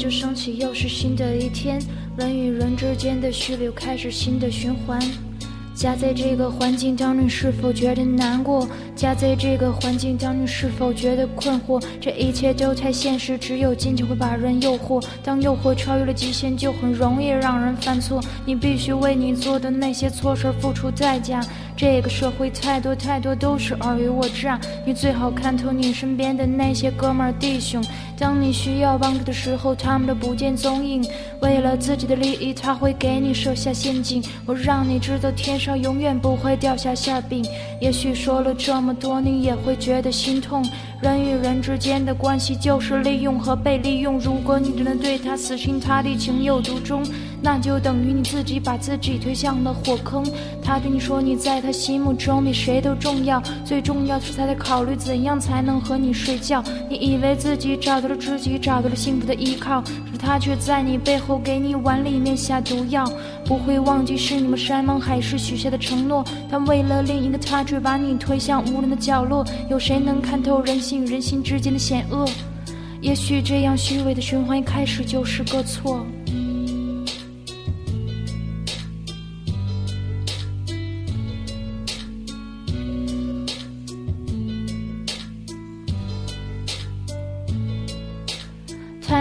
就升起，又是新的一天。人与人之间的序列又开始新的循环。夹在这个环境当中，是否觉得难过？夹在这个环境当中，是否觉得困惑？这一切都太现实，只有金钱会把人诱惑。当诱惑超越了极限，就很容易让人犯错。你必须为你做的那些错事付出代价。这个社会太多太多都是尔虞我诈，你最好看透你身边的那些哥们儿弟兄。当你需要帮助的时候，他们都不见踪影。为了自己的利益，他会给你设下陷阱。我让你知道，天上永远不会掉下馅饼。也许说了这么多，你也会觉得心痛。人与人之间的关系就是利用和被利用。如果你真的对他死心塌地、情有独钟，那就等于你自己把自己推向了火坑。他对你说，你在他心目中比谁都重要，最重要的是他在考虑怎样才能和你睡觉。你以为自己找到了知己，找到了幸福的依靠，可他却在你背后给你碗里面下毒药。不会忘记是你们山盟海誓许下的承诺，他为了另一个他，却把你推向无人的角落。有谁能看透人心与人心之间的险恶？也许这样虚伪的循环一开始就是个错。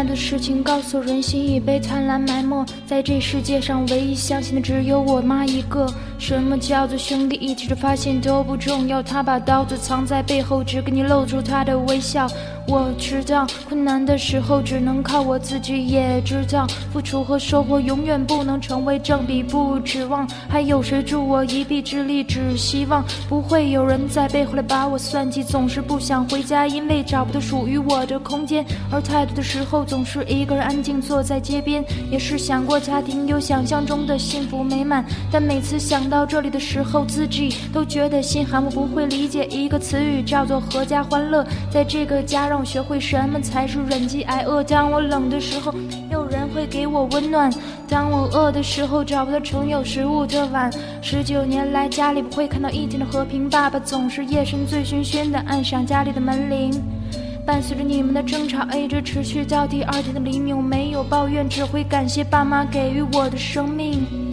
的事情告诉人心已被贪婪埋没，在这世界上唯一相信的只有我妈一个。什么叫做兄弟一起去发现都不重要，他把刀子藏在背后，只给你露出他的微笑。我知道困难的时候只能靠我自己，也知道付出和收获永远不能成为正比，不指望还有谁助我一臂之力，只希望不会有人在背后来把我算计。总是不想回家，因为找不到属于我的空间，而太多的时候总是一个人安静坐在街边。也是想过家庭，有想象中的幸福美满，但每次想到这里的时候，自己都觉得心寒。我不会理解一个词语叫做阖家欢乐，在这个家让。学会什么才是忍饥挨饿。当我冷的时候，没有人会给我温暖；当我饿的时候，找不到盛有食物的碗。十九年来，家里不会看到一天的和平。爸爸总是夜深醉醺醺的按响家里的门铃。伴随着你们的争吵，一直持续到第二天的黎明。我没有抱怨，只会感谢爸妈给予我的生命。